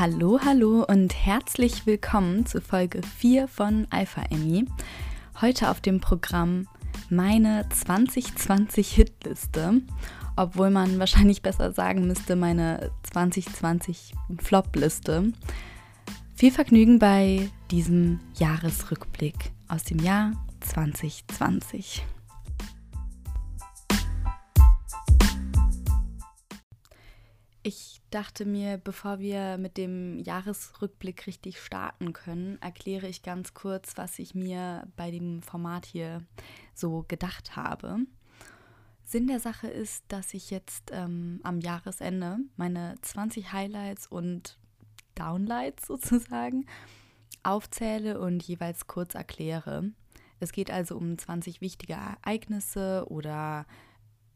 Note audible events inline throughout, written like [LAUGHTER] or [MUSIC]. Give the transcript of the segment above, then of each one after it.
Hallo, hallo und herzlich willkommen zu Folge 4 von Alpha Emmy. Heute auf dem Programm meine 2020 Hitliste, obwohl man wahrscheinlich besser sagen müsste meine 2020 Flop-Liste. Viel Vergnügen bei diesem Jahresrückblick aus dem Jahr 2020. Ich dachte mir, bevor wir mit dem Jahresrückblick richtig starten können, erkläre ich ganz kurz, was ich mir bei dem Format hier so gedacht habe. Sinn der Sache ist, dass ich jetzt ähm, am Jahresende meine 20 Highlights und Downlights [LAUGHS] sozusagen aufzähle und jeweils kurz erkläre. Es geht also um 20 wichtige Ereignisse oder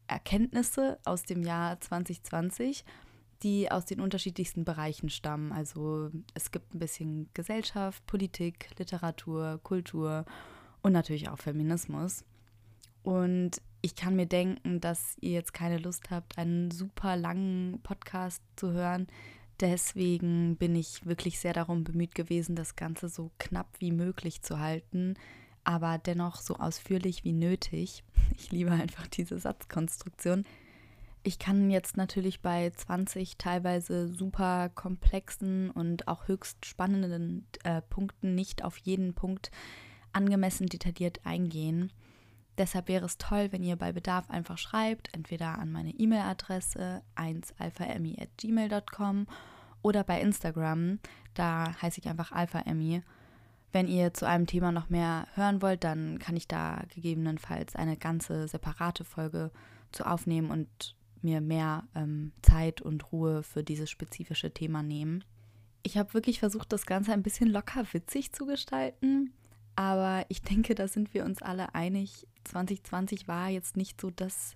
Erkenntnisse aus dem Jahr 2020 die aus den unterschiedlichsten Bereichen stammen. Also es gibt ein bisschen Gesellschaft, Politik, Literatur, Kultur und natürlich auch Feminismus. Und ich kann mir denken, dass ihr jetzt keine Lust habt, einen super langen Podcast zu hören. Deswegen bin ich wirklich sehr darum bemüht gewesen, das Ganze so knapp wie möglich zu halten, aber dennoch so ausführlich wie nötig. [LAUGHS] Ich liebe einfach diese Satzkonstruktion. Ich kann jetzt natürlich bei 20 teilweise super komplexen und auch höchst spannenden äh, Punkten nicht auf jeden Punkt angemessen detailliert eingehen. Deshalb wäre es toll, wenn ihr bei Bedarf einfach schreibt, entweder an meine E-Mail-Adresse 1alphaemmy.gmail.com oder bei Instagram, da heiße ich einfach alphaemmy. Wenn ihr zu einem Thema noch mehr hören wollt, dann kann ich da gegebenenfalls eine ganze separate Folge zu aufnehmen und mir mehr ähm, Zeit und Ruhe für dieses spezifische Thema nehmen. Ich habe wirklich versucht, das Ganze ein bisschen locker witzig zu gestalten, aber ich denke, da sind wir uns alle einig. 2020 war jetzt nicht so das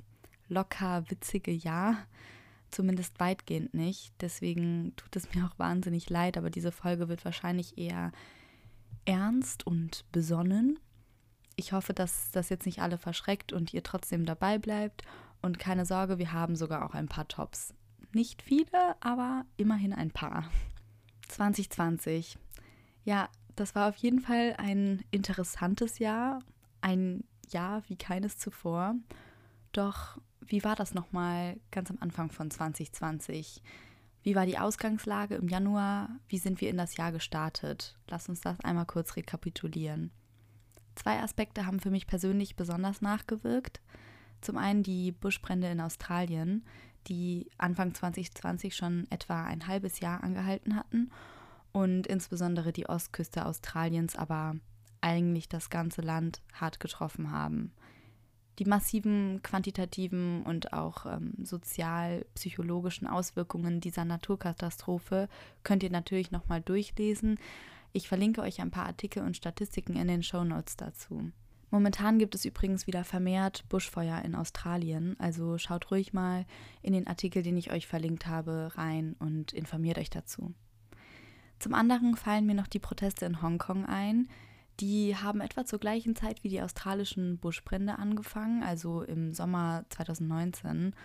locker witzige Jahr, zumindest weitgehend nicht. Deswegen tut es mir auch wahnsinnig leid, aber diese Folge wird wahrscheinlich eher ernst und besonnen. Ich hoffe, dass das jetzt nicht alle verschreckt und ihr trotzdem dabei bleibt und keine Sorge, wir haben sogar auch ein paar Tops. Nicht viele, aber immerhin ein paar. 2020. Ja, das war auf jeden Fall ein interessantes Jahr. Ein Jahr wie keines zuvor. Doch wie war das nochmal ganz am Anfang von 2020? Wie war die Ausgangslage im Januar? Wie sind wir in das Jahr gestartet? Lass uns das einmal kurz rekapitulieren. Zwei Aspekte haben für mich persönlich besonders nachgewirkt. Zum einen die Buschbrände in Australien, die Anfang 2020 schon etwa ein halbes Jahr angehalten hatten und insbesondere die Ostküste Australiens, aber eigentlich das ganze Land hart getroffen haben. Die massiven quantitativen und auch ähm, sozial-psychologischen Auswirkungen dieser Naturkatastrophe könnt ihr natürlich nochmal durchlesen. Ich verlinke euch ein paar Artikel und Statistiken in den Show Notes dazu. Momentan gibt es übrigens wieder vermehrt Buschfeuer in Australien, also schaut ruhig mal in den Artikel, den ich euch verlinkt habe, rein und informiert euch dazu. Zum anderen fallen mir noch die Proteste in Hongkong ein. Die haben etwa zur gleichen Zeit wie die australischen Buschbrände angefangen, also im Sommer 2019.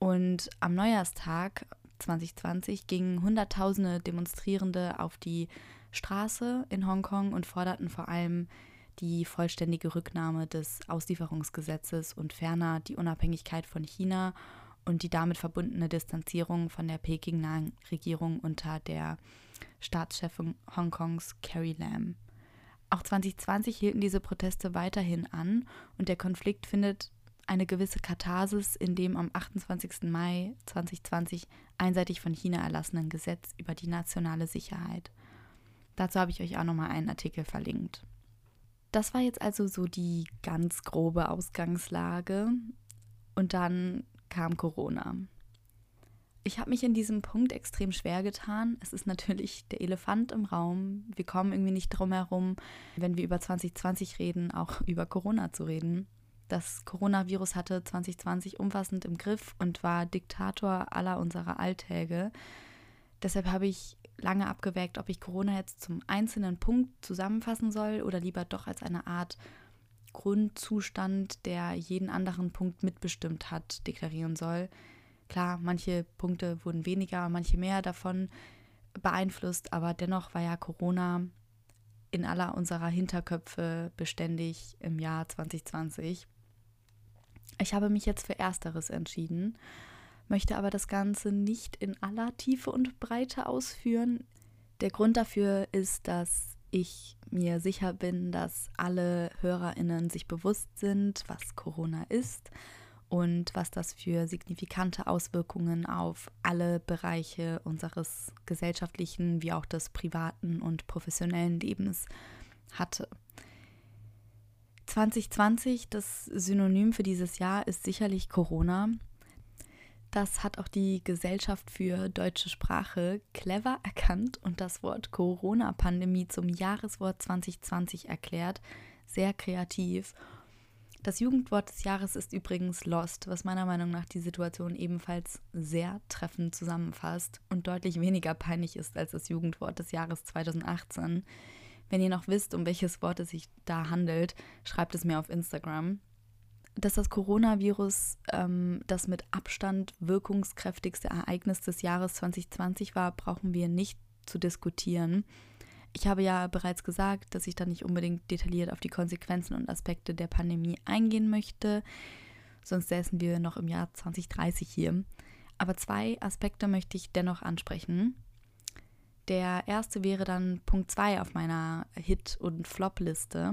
Und am Neujahrstag 2020 gingen Hunderttausende Demonstrierende auf die Straße in Hongkong und forderten vor allem die vollständige Rücknahme des Auslieferungsgesetzes und ferner die Unabhängigkeit von China und die damit verbundene Distanzierung von der Peking-nahen Regierung unter der Staatschefin Hongkongs Carrie Lam. Auch 2020 hielten diese Proteste weiterhin an und der Konflikt findet eine gewisse Katharsis in dem am 28. Mai 2020 einseitig von China erlassenen Gesetz über die nationale Sicherheit. Dazu habe ich euch auch nochmal einen Artikel verlinkt. Das war jetzt also so die ganz grobe Ausgangslage. Und dann kam Corona. Ich habe mich in diesem Punkt extrem schwer getan. Es ist natürlich der Elefant im Raum. Wir kommen irgendwie nicht drum herum, wenn wir über 2020 reden, auch [LAUGHS] über Corona zu reden. Das Coronavirus hatte 2020 umfassend im Griff und war Diktator aller unserer Alltäge. Deshalb habe ich lange abgewägt, ob ich Corona jetzt zum einzelnen Punkt zusammenfassen soll oder lieber doch als eine Art Grundzustand, der jeden anderen Punkt mitbestimmt hat, deklarieren soll. Klar, manche Punkte wurden weniger, manche mehr davon beeinflusst, aber dennoch war ja Corona in aller unserer Hinterköpfe beständig im Jahr 2020. Ich habe mich jetzt für Ersteres entschieden, möchte aber das Ganze nicht in aller Tiefe und Breite ausführen. Der Grund dafür ist, dass ich mir sicher bin, dass alle Hörerinnen sich bewusst sind, was Corona ist und was das für signifikante Auswirkungen auf alle Bereiche unseres gesellschaftlichen wie auch des privaten und professionellen Lebens hatte. 2020, das Synonym für dieses Jahr ist sicherlich Corona. Das hat auch die Gesellschaft für deutsche Sprache clever erkannt und das Wort Corona-Pandemie zum Jahreswort 2020 erklärt. Sehr kreativ. Das Jugendwort des Jahres ist übrigens Lost, was meiner Meinung nach die Situation ebenfalls sehr treffend zusammenfasst und deutlich weniger peinlich ist als das Jugendwort des Jahres 2018. Wenn ihr noch wisst, um welches Wort es sich da handelt, schreibt es mir auf Instagram dass das Coronavirus ähm, das mit Abstand wirkungskräftigste Ereignis des Jahres 2020 war, brauchen wir nicht zu diskutieren. Ich habe ja bereits gesagt, dass ich da nicht unbedingt detailliert auf die Konsequenzen und Aspekte der Pandemie eingehen möchte, sonst säßen wir noch im Jahr 2030 hier. Aber zwei Aspekte möchte ich dennoch ansprechen. Der erste wäre dann Punkt 2 auf meiner Hit- und Flop-Liste.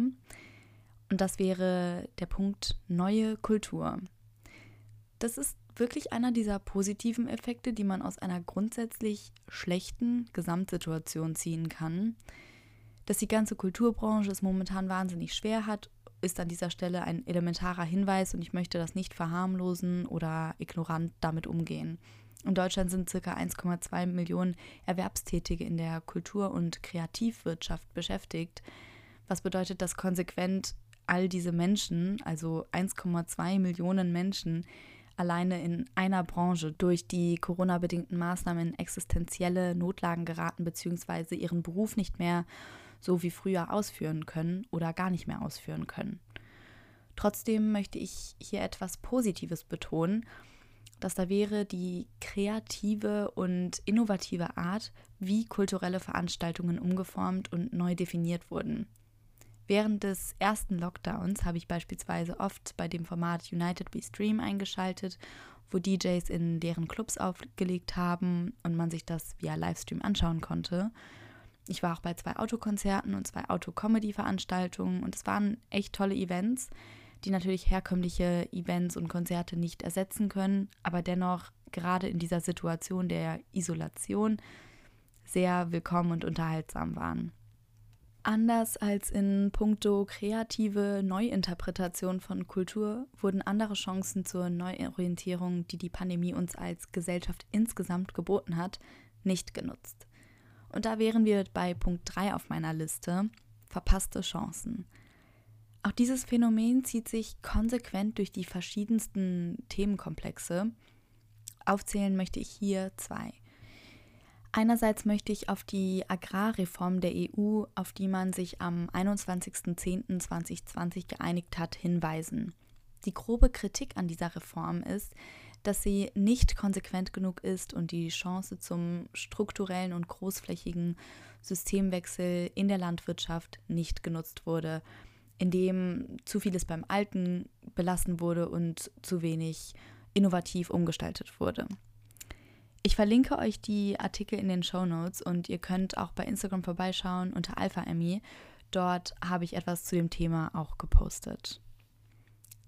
Und das wäre der Punkt neue Kultur. Das ist wirklich einer dieser positiven Effekte, die man aus einer grundsätzlich schlechten Gesamtsituation ziehen kann. Dass die ganze Kulturbranche es momentan wahnsinnig schwer hat, ist an dieser Stelle ein elementarer Hinweis und ich möchte das nicht verharmlosen oder ignorant damit umgehen. In Deutschland sind ca. 1,2 Millionen Erwerbstätige in der Kultur- und Kreativwirtschaft beschäftigt, was bedeutet, dass konsequent all diese Menschen, also 1,2 Millionen Menschen, alleine in einer Branche durch die Corona-bedingten Maßnahmen in existenzielle Notlagen geraten bzw. ihren Beruf nicht mehr so wie früher ausführen können oder gar nicht mehr ausführen können. Trotzdem möchte ich hier etwas Positives betonen, dass da wäre die kreative und innovative Art, wie kulturelle Veranstaltungen umgeformt und neu definiert wurden. Während des ersten Lockdowns habe ich beispielsweise oft bei dem Format United We Stream eingeschaltet, wo DJs in deren Clubs aufgelegt haben und man sich das via Livestream anschauen konnte. Ich war auch bei zwei Autokonzerten und zwei Auto-Comedy-Veranstaltungen und es waren echt tolle Events, die natürlich herkömmliche Events und Konzerte nicht ersetzen können, aber dennoch gerade in dieser Situation der Isolation sehr willkommen und unterhaltsam waren. Anders als in puncto kreative Neuinterpretation von Kultur wurden andere Chancen zur Neuorientierung, die die Pandemie uns als Gesellschaft insgesamt geboten hat, nicht genutzt. Und da wären wir bei Punkt 3 auf meiner Liste, verpasste Chancen. Auch dieses Phänomen zieht sich konsequent durch die verschiedensten Themenkomplexe. Aufzählen möchte ich hier zwei. Einerseits möchte ich auf die Agrarreform der EU, auf die man sich am 21.10.2020 geeinigt hat, hinweisen. Die grobe Kritik an dieser Reform ist, dass sie nicht konsequent genug ist und die Chance zum strukturellen und großflächigen Systemwechsel in der Landwirtschaft nicht genutzt wurde, indem zu vieles beim Alten belassen wurde und zu wenig innovativ umgestaltet wurde. Ich verlinke euch die Artikel in den Show Notes und ihr könnt auch bei Instagram vorbeischauen unter AlphaEmi. Dort habe ich etwas zu dem Thema auch gepostet.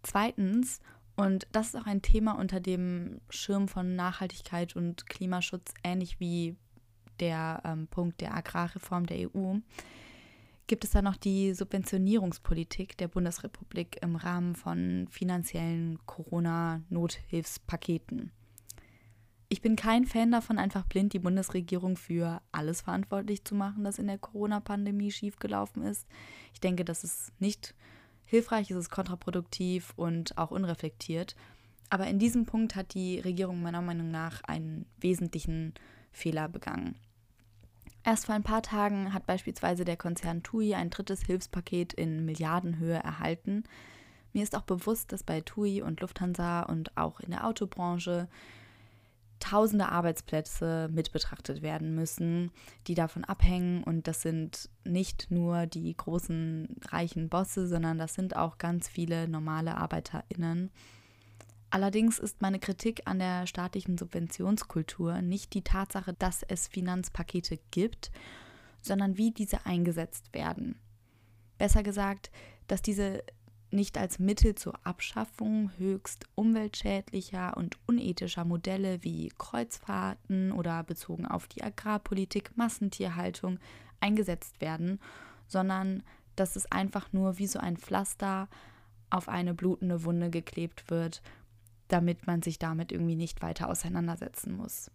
Zweitens, und das ist auch ein Thema unter dem Schirm von Nachhaltigkeit und Klimaschutz, ähnlich wie der ähm, Punkt der Agrarreform der EU, gibt es da noch die Subventionierungspolitik der Bundesrepublik im Rahmen von finanziellen Corona-Nothilfspaketen. Ich bin kein Fan davon, einfach blind die Bundesregierung für alles verantwortlich zu machen, das in der Corona-Pandemie schiefgelaufen ist. Ich denke, das ist nicht hilfreich, es ist kontraproduktiv und auch unreflektiert. Aber in diesem Punkt hat die Regierung meiner Meinung nach einen wesentlichen Fehler begangen. Erst vor ein paar Tagen hat beispielsweise der Konzern TUI ein drittes Hilfspaket in Milliardenhöhe erhalten. Mir ist auch bewusst, dass bei TUI und Lufthansa und auch in der Autobranche tausende Arbeitsplätze mit betrachtet werden müssen, die davon abhängen. Und das sind nicht nur die großen reichen Bosse, sondern das sind auch ganz viele normale Arbeiterinnen. Allerdings ist meine Kritik an der staatlichen Subventionskultur nicht die Tatsache, dass es Finanzpakete gibt, sondern wie diese eingesetzt werden. Besser gesagt, dass diese nicht als Mittel zur Abschaffung höchst umweltschädlicher und unethischer Modelle wie Kreuzfahrten oder bezogen auf die Agrarpolitik, Massentierhaltung eingesetzt werden, sondern dass es einfach nur wie so ein Pflaster auf eine blutende Wunde geklebt wird, damit man sich damit irgendwie nicht weiter auseinandersetzen muss.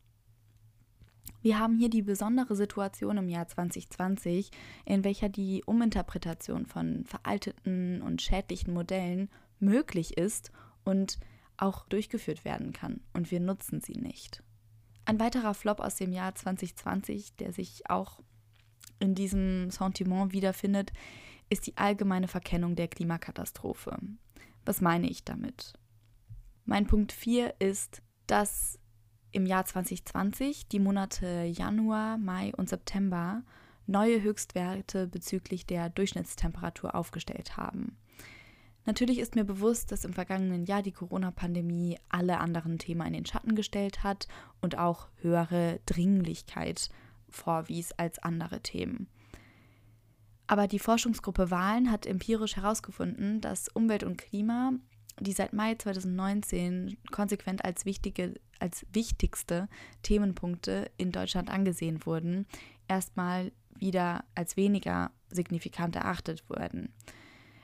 Wir haben hier die besondere Situation im Jahr 2020, in welcher die Uminterpretation von veralteten und schädlichen Modellen möglich ist und auch durchgeführt werden kann. Und wir nutzen sie nicht. Ein weiterer Flop aus dem Jahr 2020, der sich auch in diesem Sentiment wiederfindet, ist die allgemeine Verkennung der Klimakatastrophe. Was meine ich damit? Mein Punkt 4 ist, dass im Jahr 2020 die Monate Januar, Mai und September neue Höchstwerte bezüglich der Durchschnittstemperatur aufgestellt haben. Natürlich ist mir bewusst, dass im vergangenen Jahr die Corona-Pandemie alle anderen Themen in den Schatten gestellt hat und auch höhere Dringlichkeit vorwies als andere Themen. Aber die Forschungsgruppe Wahlen hat empirisch herausgefunden, dass Umwelt und Klima die seit Mai 2019 konsequent als, wichtige, als wichtigste Themenpunkte in Deutschland angesehen wurden, erstmal wieder als weniger signifikant erachtet wurden.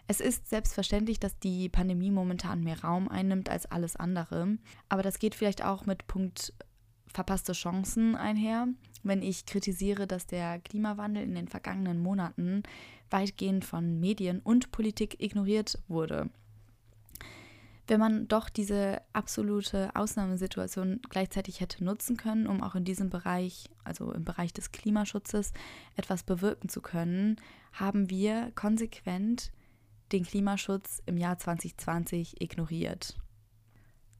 Es ist selbstverständlich, dass die Pandemie momentan mehr Raum einnimmt als alles andere, aber das geht vielleicht auch mit Punkt verpasste Chancen einher, wenn ich kritisiere, dass der Klimawandel in den vergangenen Monaten weitgehend von Medien und Politik ignoriert wurde wenn man doch diese absolute Ausnahmesituation gleichzeitig hätte nutzen können, um auch in diesem Bereich, also im Bereich des Klimaschutzes, etwas bewirken zu können, haben wir konsequent den Klimaschutz im Jahr 2020 ignoriert.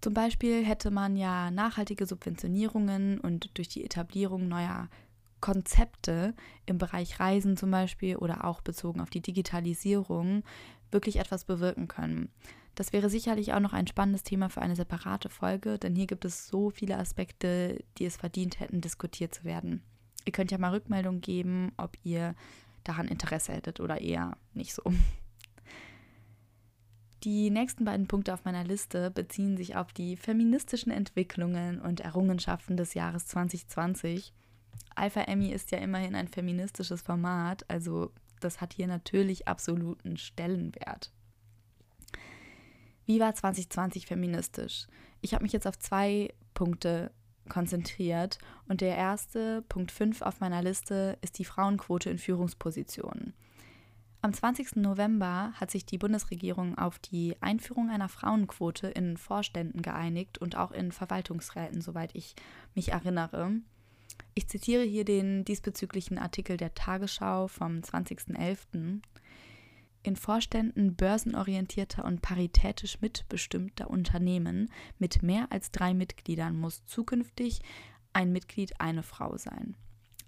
Zum Beispiel hätte man ja nachhaltige Subventionierungen und durch die Etablierung neuer Konzepte im Bereich Reisen zum Beispiel oder auch bezogen auf die Digitalisierung wirklich etwas bewirken können. Das wäre sicherlich auch noch ein spannendes Thema für eine separate Folge, denn hier gibt es so viele Aspekte, die es verdient hätten, diskutiert zu werden. Ihr könnt ja mal Rückmeldung geben, ob ihr daran Interesse hättet oder eher nicht so. Die nächsten beiden Punkte auf meiner Liste beziehen sich auf die feministischen Entwicklungen und Errungenschaften des Jahres 2020. Alpha Emmy ist ja immerhin ein feministisches Format, also das hat hier natürlich absoluten Stellenwert. Wie war 2020 feministisch? Ich habe mich jetzt auf zwei Punkte konzentriert und der erste, Punkt 5 auf meiner Liste, ist die Frauenquote in Führungspositionen. Am 20. November hat sich die Bundesregierung auf die Einführung einer Frauenquote in Vorständen geeinigt und auch in Verwaltungsräten, soweit ich mich erinnere. Ich zitiere hier den diesbezüglichen Artikel der Tagesschau vom 20.11 in Vorständen börsenorientierter und paritätisch mitbestimmter Unternehmen mit mehr als drei Mitgliedern muss zukünftig ein Mitglied eine Frau sein.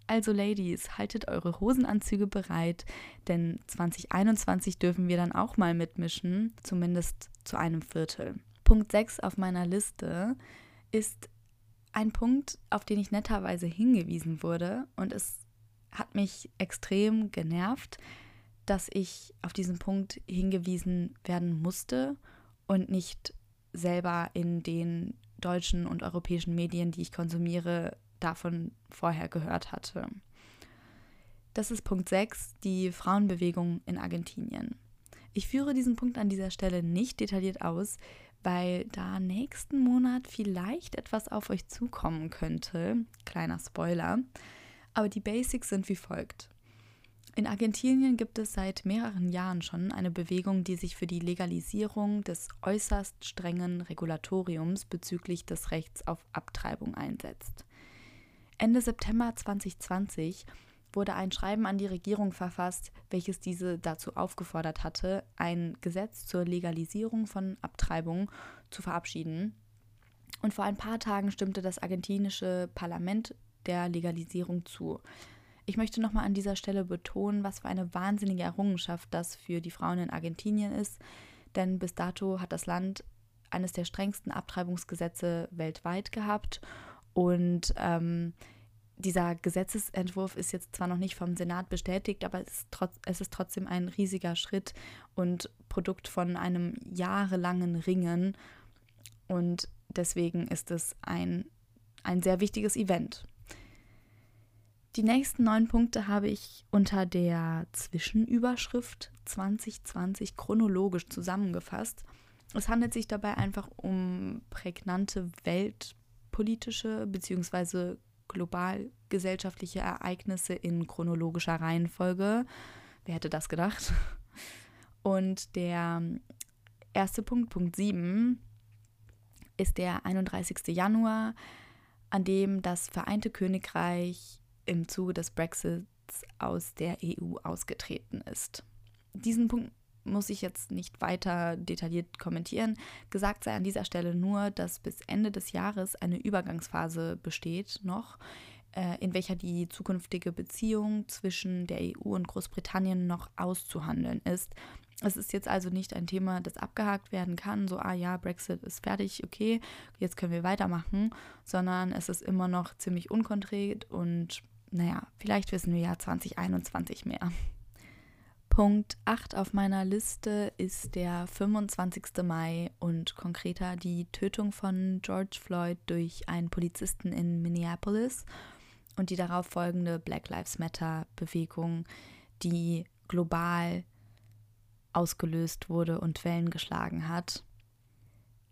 Also Ladies, haltet eure Hosenanzüge bereit, denn 2021 dürfen wir dann auch mal mitmischen, zumindest zu einem Viertel. Punkt 6 auf meiner Liste ist ein Punkt, auf den ich netterweise hingewiesen wurde und es hat mich extrem genervt, dass ich auf diesen Punkt hingewiesen werden musste und nicht selber in den deutschen und europäischen Medien, die ich konsumiere, davon vorher gehört hatte. Das ist Punkt 6, die Frauenbewegung in Argentinien. Ich führe diesen Punkt an dieser Stelle nicht detailliert aus, weil da nächsten Monat vielleicht etwas auf euch zukommen könnte. Kleiner Spoiler. Aber die Basics sind wie folgt. In Argentinien gibt es seit mehreren Jahren schon eine Bewegung, die sich für die Legalisierung des äußerst strengen Regulatoriums bezüglich des Rechts auf Abtreibung einsetzt. Ende September 2020 wurde ein Schreiben an die Regierung verfasst, welches diese dazu aufgefordert hatte, ein Gesetz zur Legalisierung von Abtreibung zu verabschieden. Und vor ein paar Tagen stimmte das argentinische Parlament der Legalisierung zu. Ich möchte nochmal an dieser Stelle betonen, was für eine wahnsinnige Errungenschaft das für die Frauen in Argentinien ist, denn bis dato hat das Land eines der strengsten Abtreibungsgesetze weltweit gehabt und ähm, dieser Gesetzesentwurf ist jetzt zwar noch nicht vom Senat bestätigt, aber es ist, trotz, es ist trotzdem ein riesiger Schritt und Produkt von einem jahrelangen Ringen. Und deswegen ist es ein, ein sehr wichtiges Event. Die nächsten neun Punkte habe ich unter der Zwischenüberschrift 2020 chronologisch zusammengefasst. Es handelt sich dabei einfach um prägnante weltpolitische bzw. global gesellschaftliche Ereignisse in chronologischer Reihenfolge. Wer hätte das gedacht? Und der erste Punkt, Punkt 7, ist der 31. Januar, an dem das Vereinte Königreich im Zuge des Brexits aus der EU ausgetreten ist. Diesen Punkt muss ich jetzt nicht weiter detailliert kommentieren. Gesagt sei an dieser Stelle nur, dass bis Ende des Jahres eine Übergangsphase besteht noch, äh, in welcher die zukünftige Beziehung zwischen der EU und Großbritannien noch auszuhandeln ist. Es ist jetzt also nicht ein Thema, das abgehakt werden kann, so, ah ja, Brexit ist fertig, okay, jetzt können wir weitermachen, sondern es ist immer noch ziemlich unkonkret und naja, vielleicht wissen wir ja 2021 mehr. Punkt 8 auf meiner Liste ist der 25. Mai und konkreter die Tötung von George Floyd durch einen Polizisten in Minneapolis und die darauf folgende Black Lives Matter Bewegung, die global ausgelöst wurde und Wellen geschlagen hat.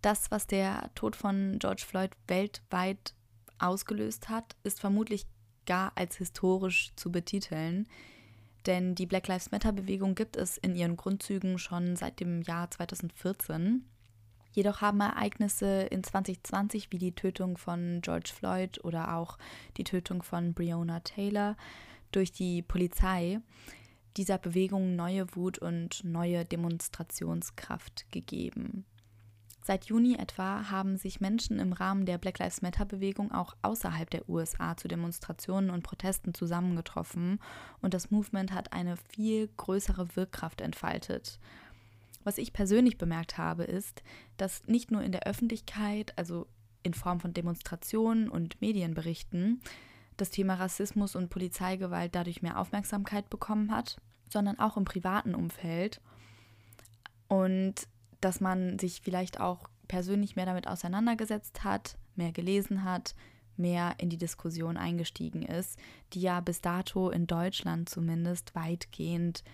Das, was der Tod von George Floyd weltweit ausgelöst hat, ist vermutlich gar als historisch zu betiteln. Denn die Black Lives Matter-Bewegung gibt es in ihren Grundzügen schon seit dem Jahr 2014. Jedoch haben Ereignisse in 2020 wie die Tötung von George Floyd oder auch die Tötung von Breonna Taylor durch die Polizei dieser Bewegung neue Wut und neue Demonstrationskraft gegeben. Seit Juni etwa haben sich Menschen im Rahmen der Black Lives Matter-Bewegung auch außerhalb der USA zu Demonstrationen und Protesten zusammengetroffen und das Movement hat eine viel größere Wirkkraft entfaltet. Was ich persönlich bemerkt habe, ist, dass nicht nur in der Öffentlichkeit, also in Form von Demonstrationen und Medienberichten, das Thema Rassismus und Polizeigewalt dadurch mehr Aufmerksamkeit bekommen hat, sondern auch im privaten Umfeld. Und dass man sich vielleicht auch persönlich mehr damit auseinandergesetzt hat, mehr gelesen hat, mehr in die Diskussion eingestiegen ist, die ja bis dato in Deutschland zumindest weitgehend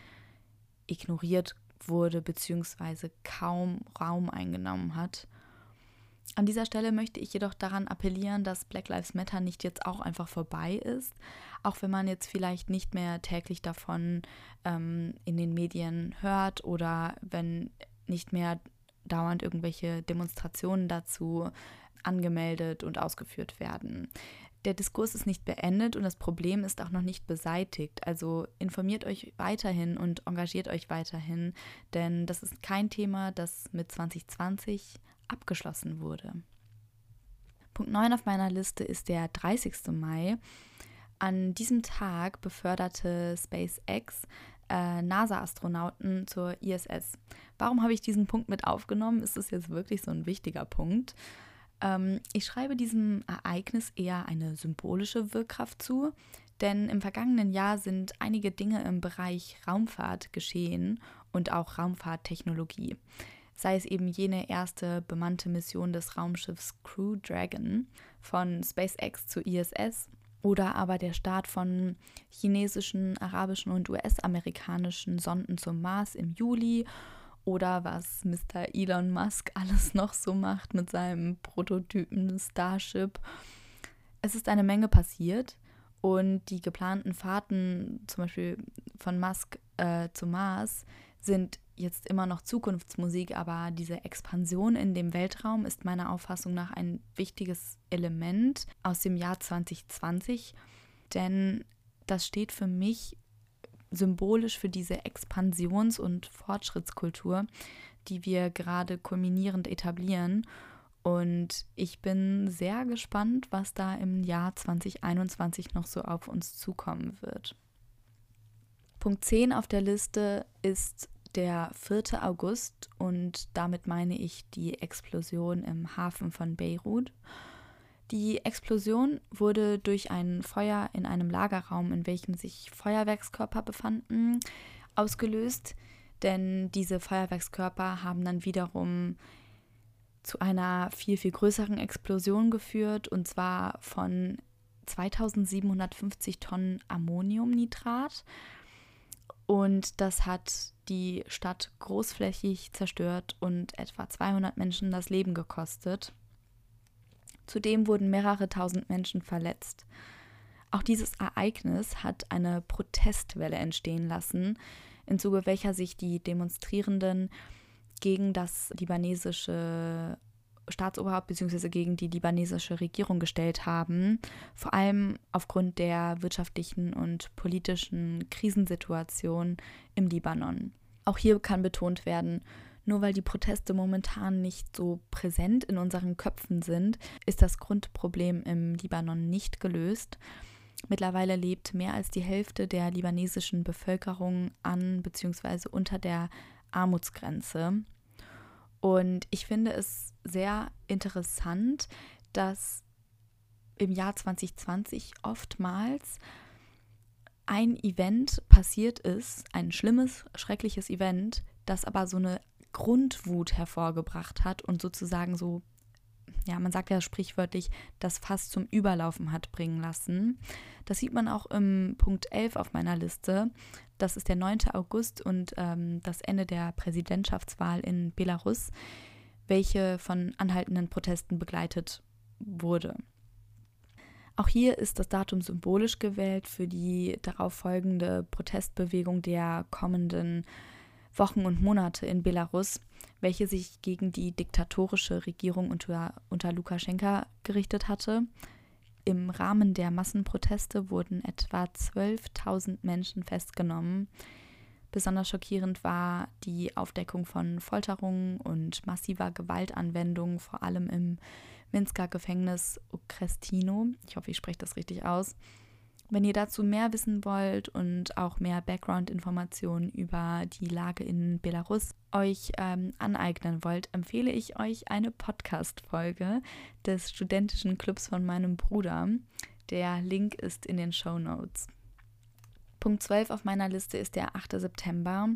ignoriert wurde bzw. kaum Raum eingenommen hat. An dieser Stelle möchte ich jedoch daran appellieren, dass Black Lives Matter nicht jetzt auch einfach vorbei ist, auch wenn man jetzt vielleicht nicht mehr täglich davon ähm, in den Medien hört oder wenn nicht mehr dauernd irgendwelche Demonstrationen dazu angemeldet und ausgeführt werden. Der Diskurs ist nicht beendet und das Problem ist auch noch nicht beseitigt. Also informiert euch weiterhin und engagiert euch weiterhin, denn das ist kein Thema, das mit 2020 abgeschlossen wurde. Punkt 9 auf meiner Liste ist der 30. Mai. An diesem Tag beförderte SpaceX äh, NASA-Astronauten zur ISS. Warum habe ich diesen Punkt mit aufgenommen? Ist es jetzt wirklich so ein wichtiger Punkt? Ähm, ich schreibe diesem Ereignis eher eine symbolische Wirkkraft zu, denn im vergangenen Jahr sind einige Dinge im Bereich Raumfahrt geschehen und auch Raumfahrttechnologie. Sei es eben jene erste bemannte Mission des Raumschiffs Crew Dragon von SpaceX zur ISS oder aber der Start von chinesischen, arabischen und US-amerikanischen Sonden zum Mars im Juli oder was Mr. Elon Musk [LAUGHS] alles noch so macht mit seinem Prototypen Starship. Es ist eine Menge passiert und die geplanten Fahrten, zum Beispiel von Musk äh, zum Mars, sind jetzt immer noch Zukunftsmusik, aber diese Expansion in dem Weltraum ist meiner Auffassung nach ein wichtiges Element aus dem Jahr 2020, denn das steht für mich symbolisch für diese Expansions- und Fortschrittskultur, die wir gerade kulminierend etablieren. Und ich bin sehr gespannt, was da im Jahr 2021 noch so auf uns zukommen wird. Punkt 10 auf der Liste ist der 4. August und damit meine ich die Explosion im Hafen von Beirut. Die Explosion wurde durch ein Feuer in einem Lagerraum, in welchem sich Feuerwerkskörper befanden, ausgelöst, denn diese Feuerwerkskörper haben dann wiederum zu einer viel, viel größeren Explosion geführt, und zwar von 2750 Tonnen Ammoniumnitrat. Und das hat die Stadt großflächig zerstört und etwa 200 Menschen das Leben gekostet. Zudem wurden mehrere tausend Menschen verletzt. Auch dieses Ereignis hat eine Protestwelle entstehen lassen, im Zuge welcher sich die Demonstrierenden gegen das libanesische Staatsoberhaupt bzw. gegen die libanesische Regierung gestellt haben, vor allem aufgrund der wirtschaftlichen und politischen Krisensituation im Libanon. Auch hier kann betont werden, nur weil die Proteste momentan nicht so präsent in unseren Köpfen sind, ist das Grundproblem im Libanon nicht gelöst. Mittlerweile lebt mehr als die Hälfte der libanesischen Bevölkerung an bzw. unter der Armutsgrenze. Und ich finde es sehr interessant, dass im Jahr 2020 oftmals ein Event passiert ist, ein schlimmes, schreckliches Event, das aber so eine Grundwut hervorgebracht hat und sozusagen so, ja, man sagt ja sprichwörtlich, das Fass zum Überlaufen hat bringen lassen. Das sieht man auch im Punkt 11 auf meiner Liste. Das ist der 9. August und ähm, das Ende der Präsidentschaftswahl in Belarus, welche von anhaltenden Protesten begleitet wurde. Auch hier ist das Datum symbolisch gewählt für die darauf folgende Protestbewegung der kommenden Wochen und Monate in Belarus, welche sich gegen die diktatorische Regierung unter, unter Lukaschenka gerichtet hatte. Im Rahmen der Massenproteste wurden etwa 12.000 Menschen festgenommen. Besonders schockierend war die Aufdeckung von Folterungen und massiver Gewaltanwendung, vor allem im Minsker Gefängnis Ukrestino. Ich hoffe, ich spreche das richtig aus. Wenn ihr dazu mehr wissen wollt und auch mehr Background-Informationen über die Lage in Belarus euch ähm, aneignen wollt, empfehle ich euch eine Podcast-Folge des studentischen Clubs von meinem Bruder. Der Link ist in den Show Notes. Punkt 12 auf meiner Liste ist der 8. September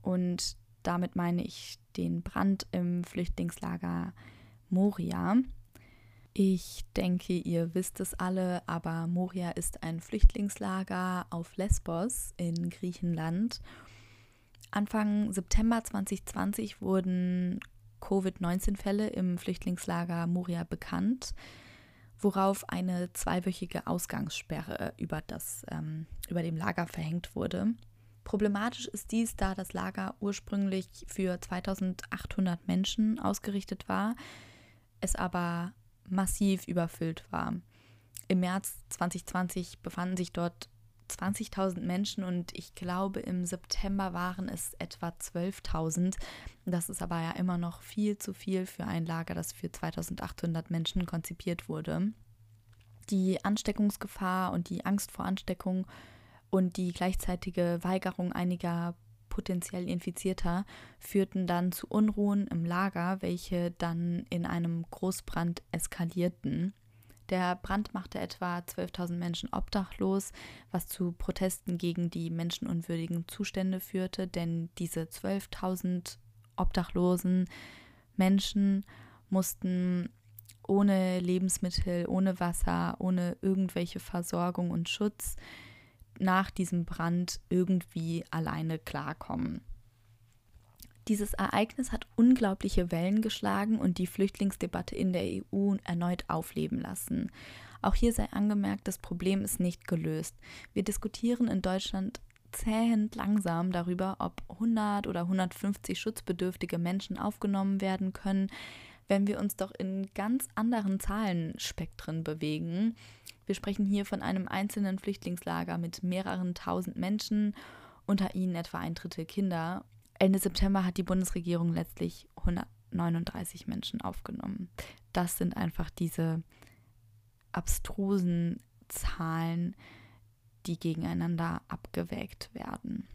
und damit meine ich den Brand im Flüchtlingslager Moria. Ich denke, ihr wisst es alle, aber Moria ist ein Flüchtlingslager auf Lesbos in Griechenland. Anfang September 2020 wurden Covid-19-Fälle im Flüchtlingslager Moria bekannt, worauf eine zweiwöchige Ausgangssperre über, das, ähm, über dem Lager verhängt wurde. Problematisch ist dies, da das Lager ursprünglich für 2800 Menschen ausgerichtet war, es aber massiv überfüllt war. Im März 2020 befanden sich dort 20.000 Menschen und ich glaube, im September waren es etwa 12.000. Das ist aber ja immer noch viel zu viel für ein Lager, das für 2.800 Menschen konzipiert wurde. Die Ansteckungsgefahr und die Angst vor Ansteckung und die gleichzeitige Weigerung einiger potenziell Infizierter führten dann zu Unruhen im Lager, welche dann in einem Großbrand eskalierten. Der Brand machte etwa 12.000 Menschen obdachlos, was zu Protesten gegen die menschenunwürdigen Zustände führte, denn diese 12.000 obdachlosen Menschen mussten ohne Lebensmittel, ohne Wasser, ohne irgendwelche Versorgung und Schutz nach diesem Brand irgendwie alleine klarkommen. Dieses Ereignis hat unglaubliche Wellen geschlagen und die Flüchtlingsdebatte in der EU erneut aufleben lassen. Auch hier sei angemerkt, das Problem ist nicht gelöst. Wir diskutieren in Deutschland zähend langsam darüber, ob 100 oder 150 schutzbedürftige Menschen aufgenommen werden können, wenn wir uns doch in ganz anderen Zahlenspektren bewegen. Wir sprechen hier von einem einzelnen Flüchtlingslager mit mehreren tausend Menschen, unter ihnen etwa ein Drittel Kinder. Ende September hat die Bundesregierung letztlich 39 Menschen aufgenommen. Das sind einfach diese abstrusen Zahlen, die gegeneinander abgewägt werden.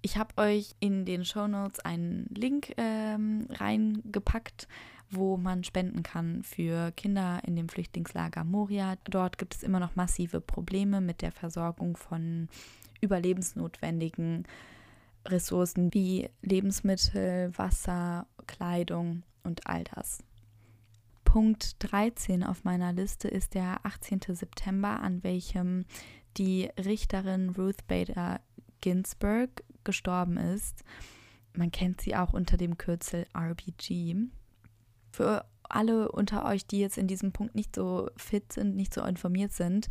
Ich habe euch in den Show Notes einen Link ähm, reingepackt, wo man spenden kann für Kinder in dem Flüchtlingslager Moria. Dort gibt es immer noch massive Probleme mit der Versorgung von überlebensnotwendigen Ressourcen wie Lebensmittel, Wasser, Kleidung und all das. Punkt 13 auf meiner Liste ist der 18. September, an welchem die Richterin Ruth Bader Ginsburg gestorben ist. Man kennt sie auch unter dem Kürzel RBG. Für alle unter euch, die jetzt in diesem Punkt nicht so fit sind, nicht so informiert sind,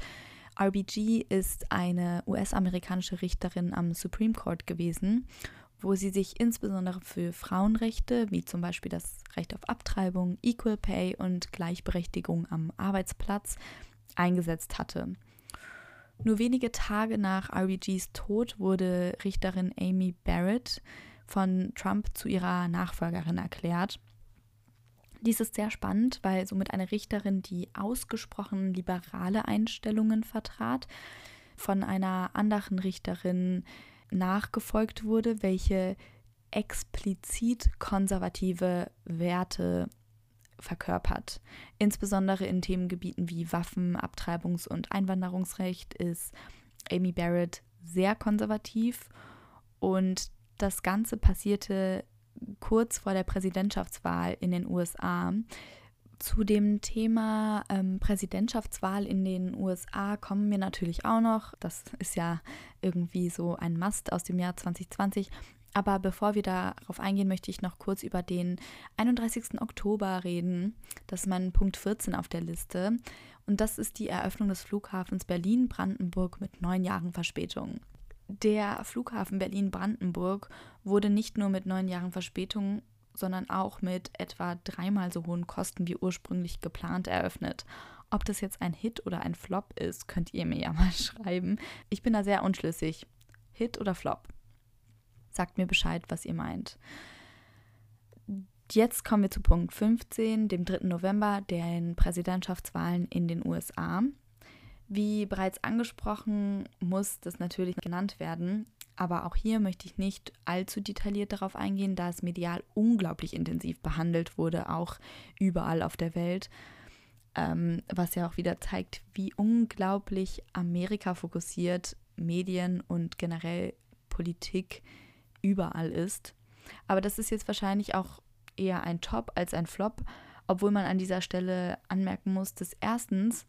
RBG ist eine US-amerikanische Richterin am Supreme Court gewesen, wo sie sich insbesondere für Frauenrechte, wie zum Beispiel das Recht auf Abtreibung, Equal Pay und Gleichberechtigung am Arbeitsplatz, eingesetzt hatte. Nur wenige Tage nach RBGs Tod wurde Richterin Amy Barrett von Trump zu ihrer Nachfolgerin erklärt. Dies ist sehr spannend, weil somit eine Richterin, die ausgesprochen liberale Einstellungen vertrat, von einer anderen Richterin nachgefolgt wurde, welche explizit konservative Werte verkörpert. Insbesondere in Themengebieten wie Waffen, Abtreibungs- und Einwanderungsrecht ist Amy Barrett sehr konservativ und das Ganze passierte kurz vor der Präsidentschaftswahl in den USA. Zu dem Thema ähm, Präsidentschaftswahl in den USA kommen wir natürlich auch noch. Das ist ja irgendwie so ein Mast aus dem Jahr 2020. Aber bevor wir darauf eingehen, möchte ich noch kurz über den 31. Oktober reden. Das ist mein Punkt 14 auf der Liste. Und das ist die Eröffnung des Flughafens Berlin-Brandenburg mit neun Jahren Verspätung. Der Flughafen Berlin-Brandenburg wurde nicht nur mit neun Jahren Verspätung, sondern auch mit etwa dreimal so hohen Kosten wie ursprünglich geplant eröffnet. Ob das jetzt ein Hit oder ein Flop ist, könnt ihr mir ja [LAUGHS] mal schreiben. Ich bin da sehr unschlüssig. Hit oder Flop? Sagt mir Bescheid, was ihr meint. Jetzt kommen wir zu Punkt 15, dem 3. November, den Präsidentschaftswahlen in den USA. Wie bereits angesprochen, muss das natürlich genannt werden. Aber auch hier möchte ich nicht allzu detailliert darauf eingehen, da es medial unglaublich intensiv behandelt wurde, auch überall auf der Welt. Ähm, was ja auch wieder zeigt, wie unglaublich Amerika fokussiert Medien und generell Politik überall ist. Aber das ist jetzt wahrscheinlich auch eher ein Top als ein Flop, obwohl man an dieser Stelle anmerken muss, dass erstens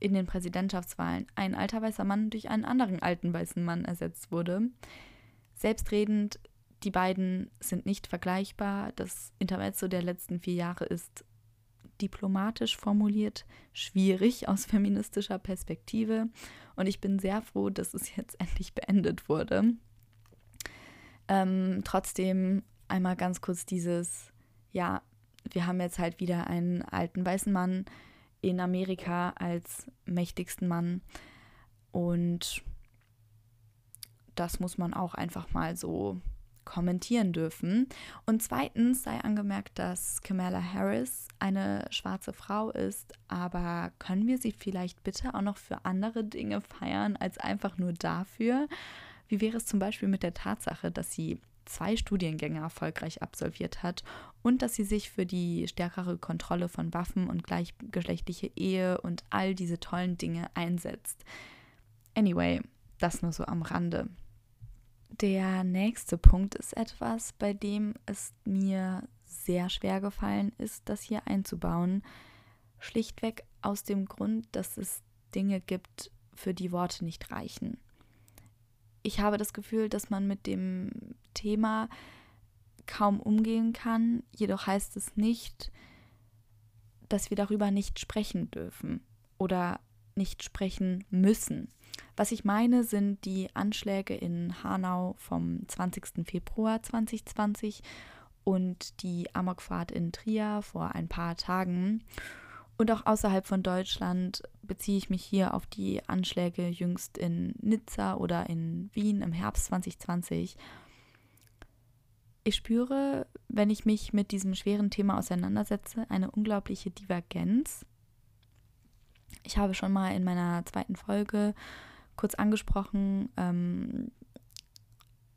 in den Präsidentschaftswahlen ein alter weißer Mann durch einen anderen alten weißen Mann ersetzt wurde. Selbstredend, die beiden sind nicht vergleichbar. Das Intermezzo der letzten vier Jahre ist diplomatisch formuliert schwierig aus feministischer Perspektive. Und ich bin sehr froh, dass es jetzt [LAUGHS] endlich beendet wurde. Ähm, trotzdem einmal ganz kurz dieses, ja, wir haben jetzt halt wieder einen alten weißen Mann in Amerika als mächtigsten Mann und das muss man auch einfach mal so kommentieren dürfen. Und zweitens sei angemerkt, dass Kamala Harris eine schwarze Frau ist, aber können wir sie vielleicht bitte auch noch für andere Dinge feiern als einfach nur dafür? Wie wäre es zum Beispiel mit der Tatsache, dass sie zwei Studiengänge erfolgreich absolviert hat und dass sie sich für die stärkere Kontrolle von Waffen und gleichgeschlechtliche Ehe und all diese tollen Dinge einsetzt. Anyway, das nur so am Rande. Der nächste Punkt ist etwas, bei dem es mir sehr schwer gefallen ist, das hier einzubauen. Schlichtweg aus dem Grund, dass es Dinge gibt, für die Worte nicht reichen ich habe das Gefühl, dass man mit dem Thema kaum umgehen kann. Jedoch heißt es nicht, dass wir darüber nicht sprechen dürfen oder nicht sprechen müssen. Was ich meine, sind die Anschläge in Hanau vom 20. Februar 2020 und die Amokfahrt in Trier vor ein paar Tagen. Und auch außerhalb von Deutschland beziehe ich mich hier auf die Anschläge jüngst in Nizza oder in Wien im Herbst 2020. Ich spüre, wenn ich mich mit diesem schweren Thema auseinandersetze, eine unglaubliche Divergenz. Ich habe schon mal in meiner zweiten Folge kurz angesprochen, ähm,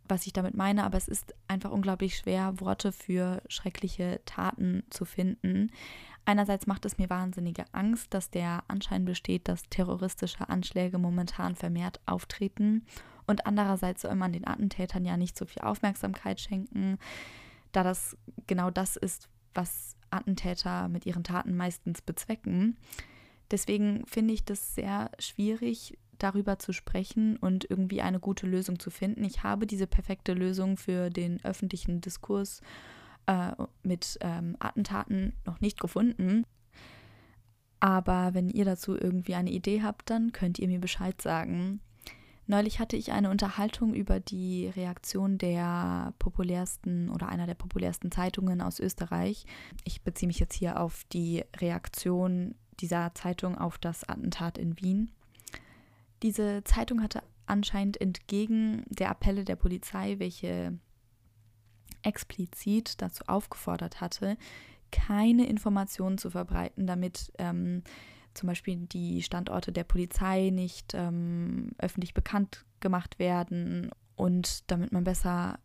was ich damit meine, aber es ist einfach unglaublich schwer, Worte für schreckliche Taten zu finden. Einerseits macht es mir wahnsinnige Angst, dass der Anschein besteht, dass terroristische Anschläge momentan vermehrt auftreten. Und andererseits soll man den Attentätern ja nicht so viel Aufmerksamkeit schenken, da das genau das ist, was Attentäter mit ihren Taten meistens bezwecken. Deswegen finde ich das sehr schwierig, darüber zu sprechen und irgendwie eine gute Lösung zu finden. Ich habe diese perfekte Lösung für den öffentlichen Diskurs äh, mit ähm, Attentaten noch nicht gefunden. Aber wenn ihr dazu irgendwie eine Idee habt, dann könnt ihr mir Bescheid sagen. Neulich hatte ich eine Unterhaltung über die Reaktion der populärsten oder einer der populärsten Zeitungen aus Österreich. Ich beziehe mich jetzt hier auf die Reaktion dieser Zeitung auf das Attentat in Wien. Diese Zeitung hatte anscheinend entgegen der Appelle der Polizei, welche explizit dazu aufgefordert hatte, keine Informationen zu verbreiten, damit ähm, zum Beispiel die Standorte der Polizei nicht ähm, öffentlich bekannt gemacht werden und damit man besser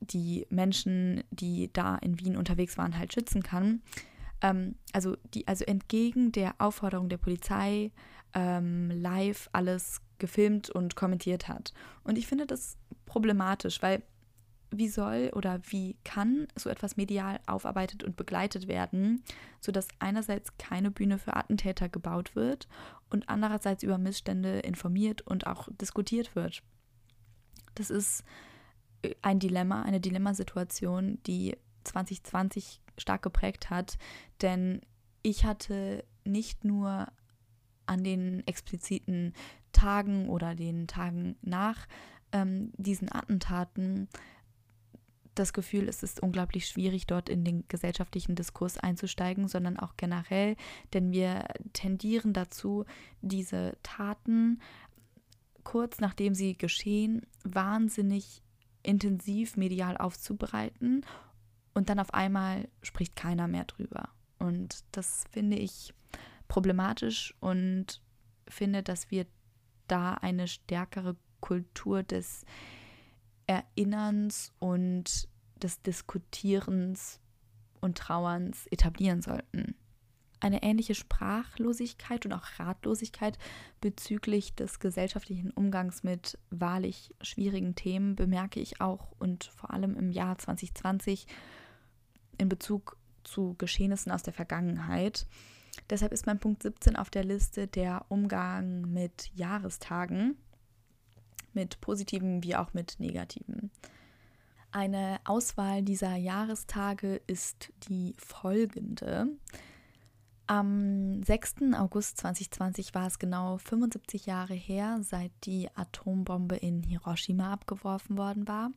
die Menschen, die da in Wien unterwegs waren, halt schützen kann. Ähm, also, die, also entgegen der Aufforderung der Polizei ähm, live alles gefilmt und kommentiert hat. Und ich finde das problematisch, weil wie soll oder wie kann so etwas medial aufarbeitet und begleitet werden, sodass einerseits keine Bühne für Attentäter gebaut wird und andererseits über Missstände informiert und auch diskutiert wird. Das ist äh, ein Dilemma, eine Dilemmasituation, die 2020 stark geprägt hat, denn ich hatte nicht nur an den expliziten Tagen oder den Tagen nach ähm, diesen Attentaten das Gefühl, es ist unglaublich schwierig, dort in den gesellschaftlichen Diskurs einzusteigen, sondern auch generell, denn wir tendieren dazu, diese Taten kurz nachdem sie geschehen, wahnsinnig intensiv medial aufzubereiten und dann auf einmal spricht keiner mehr drüber. Und das finde ich problematisch und finde, dass wir da eine stärkere Kultur des Erinnerns und des Diskutierens und Trauerns etablieren sollten. Eine ähnliche Sprachlosigkeit und auch Ratlosigkeit bezüglich des gesellschaftlichen Umgangs mit wahrlich schwierigen Themen bemerke ich auch und vor allem im Jahr 2020 in Bezug zu Geschehnissen aus der Vergangenheit. Deshalb ist mein Punkt 17 auf der Liste der Umgang mit Jahrestagen mit positiven wie auch mit negativen. Eine Auswahl dieser Jahrestage ist die folgende. Am 6. August 2020 war es genau 75 Jahre her, seit die Atombombe in Hiroshima abgeworfen worden war.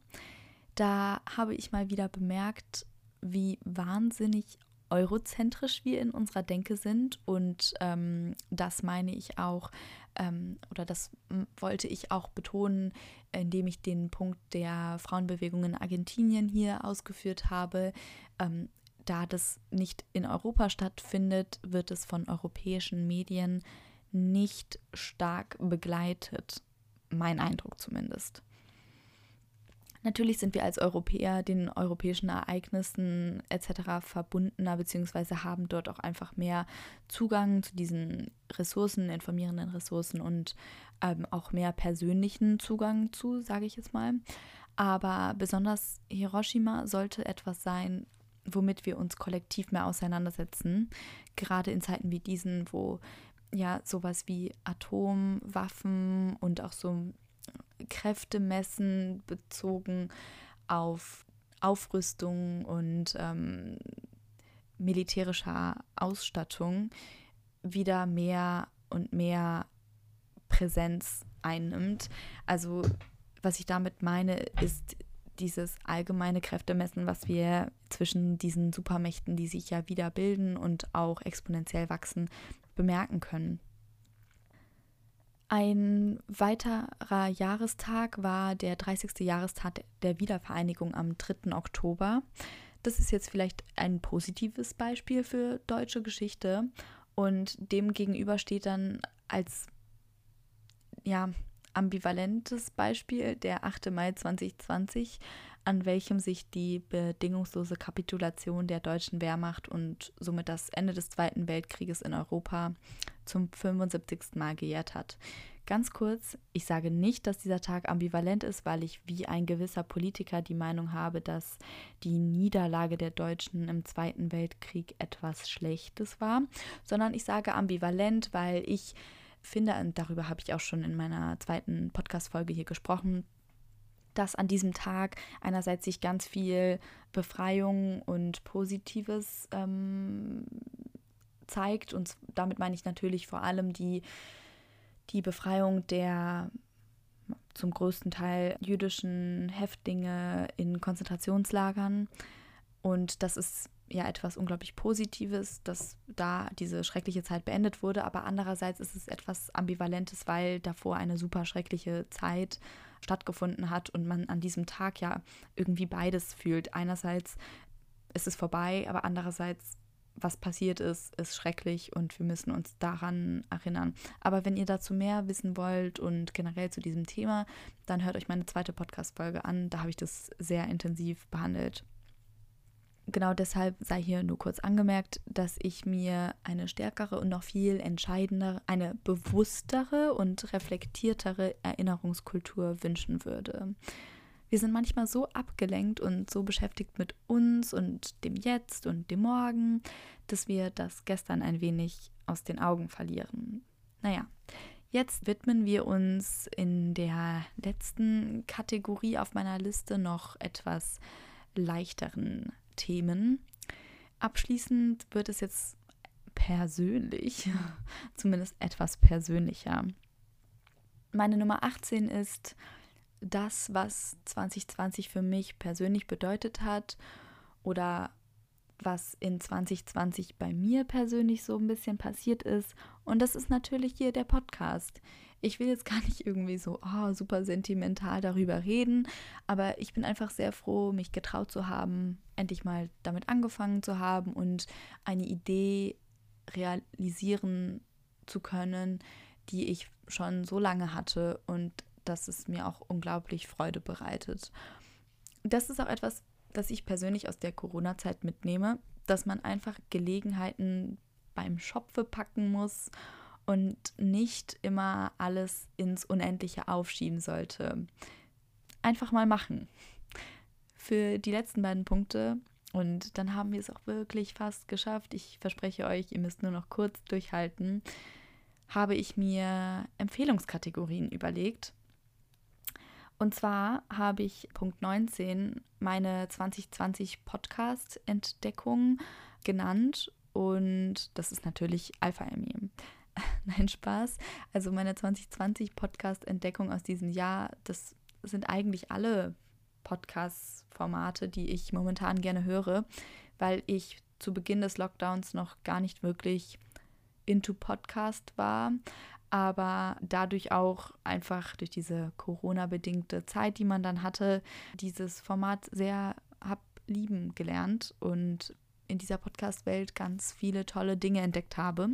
Da habe ich mal wieder bemerkt, wie wahnsinnig eurozentrisch wir in unserer Denke sind. Und ähm, das meine ich auch ähm, oder das wollte ich auch betonen, indem ich den Punkt der Frauenbewegung in Argentinien hier ausgeführt habe. Ähm, da das nicht in Europa stattfindet, wird es von europäischen Medien nicht stark begleitet. Mein Eindruck zumindest. Natürlich sind wir als Europäer den europäischen Ereignissen etc. verbundener, beziehungsweise haben dort auch einfach mehr Zugang zu diesen Ressourcen, informierenden Ressourcen und ähm, auch mehr persönlichen Zugang zu, sage ich jetzt mal. Aber besonders Hiroshima sollte etwas sein, womit wir uns kollektiv mehr auseinandersetzen, gerade in Zeiten wie diesen, wo ja sowas wie Atomwaffen und auch so Kräfte messen bezogen auf Aufrüstung und ähm, militärischer Ausstattung wieder mehr und mehr Präsenz einnimmt. Also was ich damit meine, ist dieses allgemeine Kräftemessen, was wir zwischen diesen Supermächten, die sich ja wieder bilden und auch exponentiell wachsen, bemerken können. Ein weiterer Jahrestag war der 30. Jahrestag der Wiedervereinigung am 3. Oktober. Das ist jetzt vielleicht ein positives Beispiel für deutsche Geschichte und dem gegenüber steht dann als ja, ambivalentes Beispiel der 8. Mai 2020, an welchem sich die bedingungslose Kapitulation der deutschen Wehrmacht und somit das Ende des Zweiten Weltkrieges in Europa zum 75. Mal gejährt hat. Ganz kurz, ich sage nicht, dass dieser Tag ambivalent ist, weil ich wie ein gewisser Politiker die Meinung habe, dass die Niederlage der Deutschen im Zweiten Weltkrieg etwas Schlechtes war, sondern ich sage ambivalent, weil ich finde, und darüber habe ich auch schon in meiner zweiten Podcast-Folge hier gesprochen, dass an diesem Tag einerseits sich ganz viel Befreiung und Positives ähm, zeigt. Und damit meine ich natürlich vor allem die, die Befreiung der zum größten Teil jüdischen Häftlinge in Konzentrationslagern. Und das ist ja etwas unglaublich Positives, dass da diese schreckliche Zeit beendet wurde. Aber andererseits ist es etwas Ambivalentes, weil davor eine super schreckliche Zeit stattgefunden hat und man an diesem Tag ja irgendwie beides fühlt. Einerseits ist es vorbei, aber andererseits, was passiert ist, ist schrecklich und wir müssen uns daran erinnern. Aber wenn ihr dazu mehr wissen wollt und generell zu diesem Thema, dann hört euch meine zweite Podcast-Folge an. Da habe ich das sehr intensiv behandelt genau deshalb sei hier nur kurz angemerkt, dass ich mir eine stärkere und noch viel entscheidendere, eine bewusstere und reflektiertere Erinnerungskultur wünschen würde. Wir sind manchmal so abgelenkt und so beschäftigt mit uns und dem Jetzt und dem Morgen, dass wir das gestern ein wenig aus den Augen verlieren. Naja, jetzt widmen wir uns in der letzten Kategorie auf meiner Liste noch etwas leichteren Themen. Abschließend wird es jetzt persönlich, [LAUGHS] zumindest etwas persönlicher. Meine Nummer 18 ist das, was 2020 für mich persönlich bedeutet hat oder was in 2020 bei mir persönlich so ein bisschen passiert ist. Und das ist natürlich hier der Podcast. Ich will jetzt gar nicht irgendwie so oh, super sentimental darüber reden, aber ich bin einfach sehr froh, mich getraut zu haben, endlich mal damit angefangen zu haben und eine Idee realisieren zu können, die ich schon so lange hatte und dass es mir auch unglaublich Freude bereitet. Das ist auch etwas, das ich persönlich aus der Corona-Zeit mitnehme, dass man einfach Gelegenheiten beim Schopfe packen muss und nicht immer alles ins Unendliche aufschieben sollte. Einfach mal machen. Für die letzten beiden Punkte, und dann haben wir es auch wirklich fast geschafft, ich verspreche euch, ihr müsst nur noch kurz durchhalten, habe ich mir Empfehlungskategorien überlegt. Und zwar habe ich Punkt 19 meine 2020 Podcast-Entdeckung genannt und das ist natürlich Alpha Emmy. [LAUGHS] Nein, Spaß. Also meine 2020 Podcast-Entdeckung aus diesem Jahr, das sind eigentlich alle Podcast-Formate, die ich momentan gerne höre, weil ich zu Beginn des Lockdowns noch gar nicht wirklich into Podcast war, aber dadurch auch einfach durch diese Corona-bedingte Zeit, die man dann hatte, dieses Format sehr hab lieben gelernt und in dieser Podcast-Welt ganz viele tolle Dinge entdeckt habe.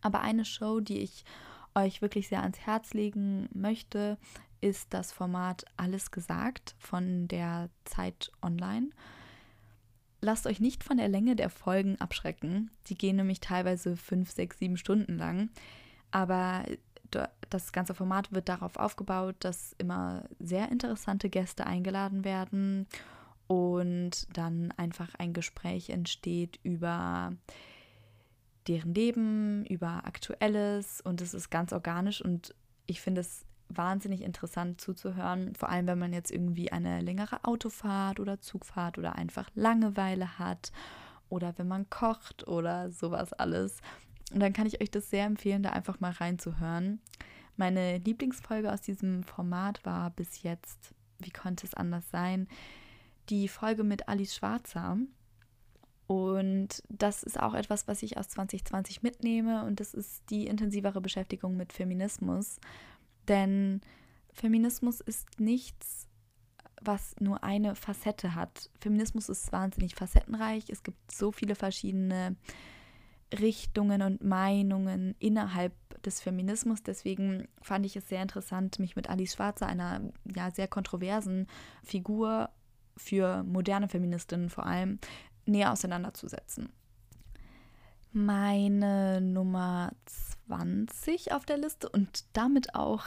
Aber eine Show, die ich euch wirklich sehr ans Herz legen möchte, ist das Format Alles gesagt von der Zeit Online. Lasst euch nicht von der Länge der Folgen abschrecken. Die gehen nämlich teilweise fünf, sechs, sieben Stunden lang. Aber das ganze Format wird darauf aufgebaut, dass immer sehr interessante Gäste eingeladen werden und dann einfach ein Gespräch entsteht über deren Leben, über Aktuelles und es ist ganz organisch und ich finde es wahnsinnig interessant zuzuhören, vor allem wenn man jetzt irgendwie eine längere Autofahrt oder Zugfahrt oder einfach Langeweile hat oder wenn man kocht oder sowas alles. Und dann kann ich euch das sehr empfehlen, da einfach mal reinzuhören. Meine Lieblingsfolge aus diesem Format war bis jetzt, wie konnte es anders sein, die Folge mit Alice Schwarzer. Und das ist auch etwas, was ich aus 2020 mitnehme und das ist die intensivere Beschäftigung mit Feminismus. Denn Feminismus ist nichts, was nur eine Facette hat. Feminismus ist wahnsinnig facettenreich. Es gibt so viele verschiedene Richtungen und Meinungen innerhalb des Feminismus. Deswegen fand ich es sehr interessant, mich mit Alice Schwarzer, einer ja sehr kontroversen Figur für moderne Feministinnen vor allem, näher auseinanderzusetzen. Meine Nummer 20 auf der Liste und damit auch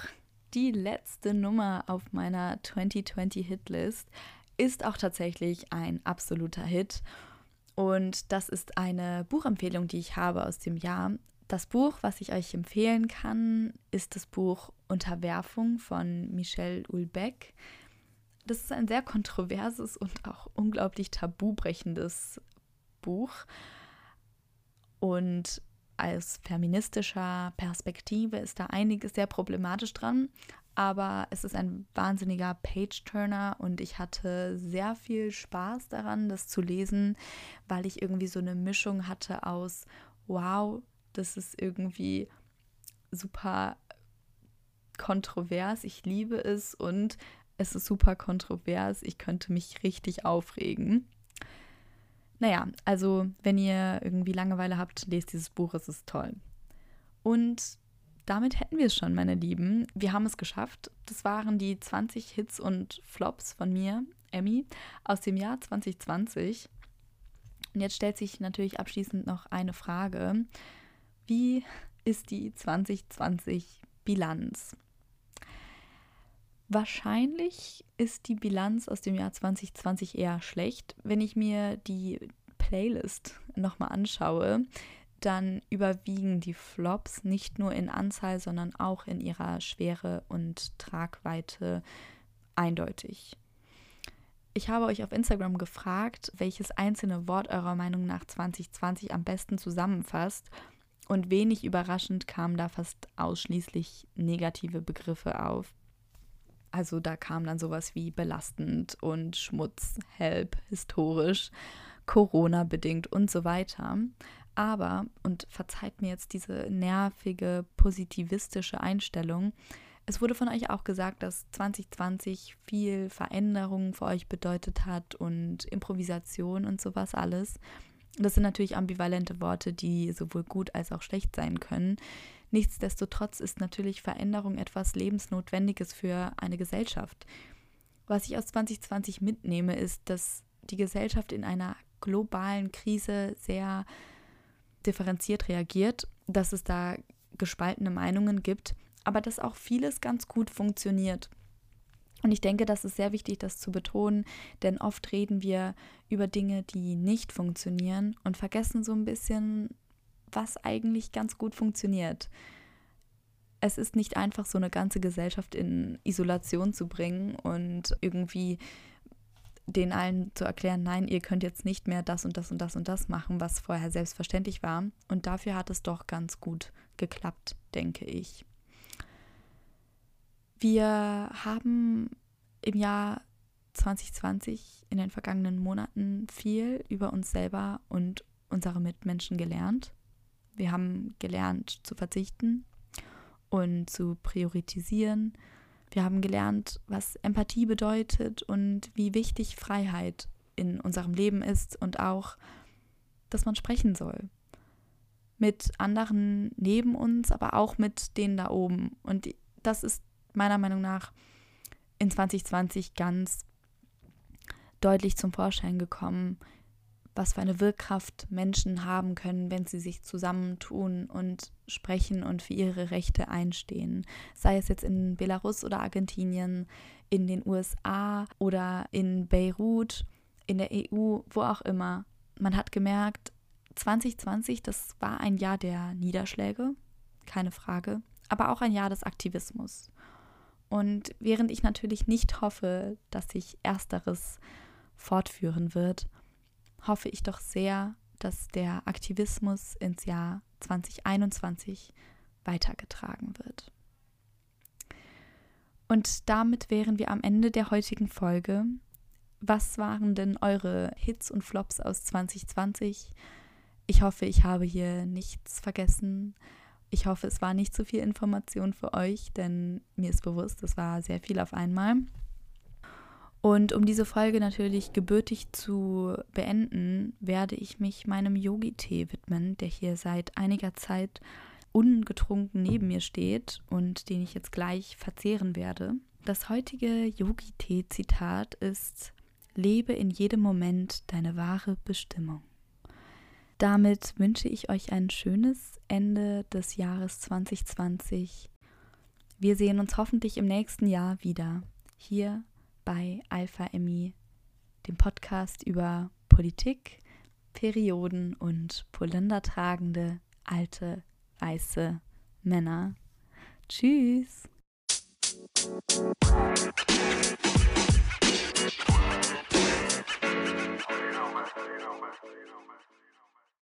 die letzte Nummer auf meiner 2020 Hitlist ist auch tatsächlich ein absoluter Hit. Und das ist eine Buchempfehlung, die ich habe aus dem Jahr. Das Buch, was ich euch empfehlen kann, ist das Buch Unterwerfung von Michel Ulbeck das ist ein sehr kontroverses und auch unglaublich tabubrechendes Buch. Und aus feministischer Perspektive ist da einiges sehr problematisch dran. Aber es ist ein wahnsinniger Page-Turner und ich hatte sehr viel Spaß daran, das zu lesen, weil ich irgendwie so eine Mischung hatte aus, wow, das ist irgendwie super kontrovers, ich liebe es und es ist super kontrovers. Ich könnte mich richtig aufregen. Naja, also wenn ihr irgendwie Langeweile habt, lest dieses Buch, es ist toll. Und damit hätten wir es schon, meine Lieben. Wir haben es geschafft. Das waren die 20 Hits und Flops von mir, Emmy, aus dem Jahr 2020. Und jetzt stellt sich natürlich abschließend noch eine Frage. Wie ist die 2020 Bilanz? Wahrscheinlich ist die Bilanz aus dem Jahr 2020 eher schlecht. Wenn ich mir die Playlist nochmal anschaue, dann überwiegen die Flops nicht nur in Anzahl, sondern auch in ihrer Schwere und Tragweite eindeutig. Ich habe euch auf Instagram gefragt, welches einzelne Wort eurer Meinung nach 2020 am besten zusammenfasst. Und wenig überraschend kamen da fast ausschließlich negative Begriffe auf. Also da kam dann sowas wie belastend und Schmutz, Help, historisch, Corona bedingt und so weiter. Aber, und verzeiht mir jetzt diese nervige, positivistische Einstellung, es wurde von euch auch gesagt, dass 2020 viel Veränderung für euch bedeutet hat und Improvisation und sowas alles. Das sind natürlich ambivalente Worte, die sowohl gut als auch schlecht sein können. Nichtsdestotrotz ist natürlich Veränderung etwas Lebensnotwendiges für eine Gesellschaft. Was ich aus 2020 mitnehme, ist, dass die Gesellschaft in einer globalen Krise sehr differenziert reagiert, dass es da gespaltene Meinungen gibt, aber dass auch vieles ganz gut funktioniert. Und ich denke, das ist sehr wichtig, das zu betonen, denn oft reden wir über Dinge, die nicht funktionieren und vergessen so ein bisschen, was eigentlich ganz gut funktioniert. Es ist nicht einfach, so eine ganze Gesellschaft in Isolation zu bringen und irgendwie den allen zu erklären, nein, ihr könnt jetzt nicht mehr das und das und das und das machen, was vorher selbstverständlich war. Und dafür hat es doch ganz gut geklappt, denke ich. Wir haben im Jahr 2020 in den vergangenen Monaten viel über uns selber und unsere Mitmenschen gelernt. Wir haben gelernt zu verzichten und zu priorisieren. Wir haben gelernt, was Empathie bedeutet und wie wichtig Freiheit in unserem Leben ist und auch, dass man sprechen soll. Mit anderen neben uns, aber auch mit denen da oben. Und das ist meiner Meinung nach in 2020 ganz deutlich zum Vorschein gekommen, was für eine Wirkkraft Menschen haben können, wenn sie sich zusammentun und sprechen und für ihre Rechte einstehen. Sei es jetzt in Belarus oder Argentinien, in den USA oder in Beirut, in der EU, wo auch immer. Man hat gemerkt, 2020, das war ein Jahr der Niederschläge, keine Frage, aber auch ein Jahr des Aktivismus. Und während ich natürlich nicht hoffe, dass sich ersteres fortführen wird, hoffe ich doch sehr, dass der Aktivismus ins Jahr 2021 weitergetragen wird. Und damit wären wir am Ende der heutigen Folge. Was waren denn eure Hits und Flops aus 2020? Ich hoffe, ich habe hier nichts vergessen. Ich hoffe, es war nicht zu viel Information für euch, denn mir ist bewusst, es war sehr viel auf einmal. Und um diese Folge natürlich gebürtig zu beenden, werde ich mich meinem Yogi-Tee widmen, der hier seit einiger Zeit ungetrunken neben mir steht und den ich jetzt gleich verzehren werde. Das heutige Yogi-Tee-Zitat ist: Lebe in jedem Moment deine wahre Bestimmung. Damit wünsche ich euch ein schönes Ende des Jahres 2020. Wir sehen uns hoffentlich im nächsten Jahr wieder hier bei Alpha Emmy, dem Podcast über Politik, Perioden und polyndertragende alte weiße Männer. Tschüss!